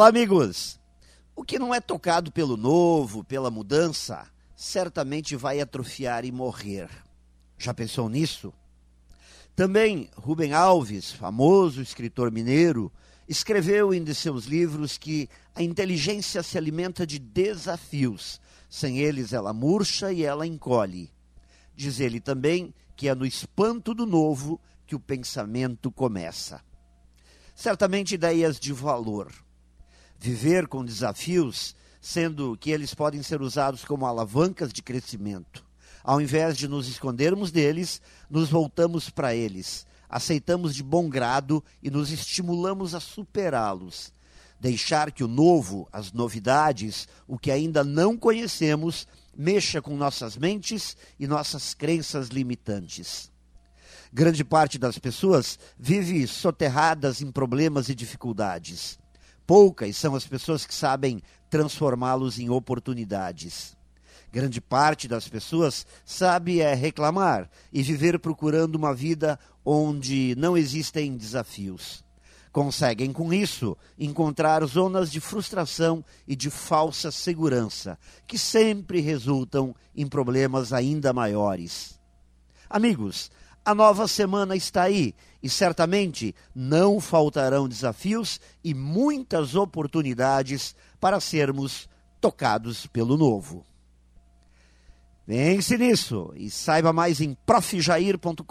Olá, amigos! O que não é tocado pelo novo, pela mudança, certamente vai atrofiar e morrer. Já pensou nisso? Também Rubem Alves, famoso escritor mineiro, escreveu em de seus livros que a inteligência se alimenta de desafios. Sem eles ela murcha e ela encolhe. Diz ele também que é no espanto do novo que o pensamento começa. Certamente ideias de valor viver com desafios, sendo que eles podem ser usados como alavancas de crescimento. Ao invés de nos escondermos deles, nos voltamos para eles, aceitamos de bom grado e nos estimulamos a superá-los. Deixar que o novo, as novidades, o que ainda não conhecemos, mexa com nossas mentes e nossas crenças limitantes. Grande parte das pessoas vive soterradas em problemas e dificuldades. Poucas são as pessoas que sabem transformá-los em oportunidades. Grande parte das pessoas sabe é reclamar e viver procurando uma vida onde não existem desafios. Conseguem, com isso, encontrar zonas de frustração e de falsa segurança, que sempre resultam em problemas ainda maiores. Amigos, a nova semana está aí e certamente não faltarão desafios e muitas oportunidades para sermos tocados pelo novo. Pense nisso e saiba mais em profjair.com.br.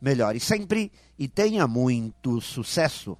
Melhore sempre e tenha muito sucesso!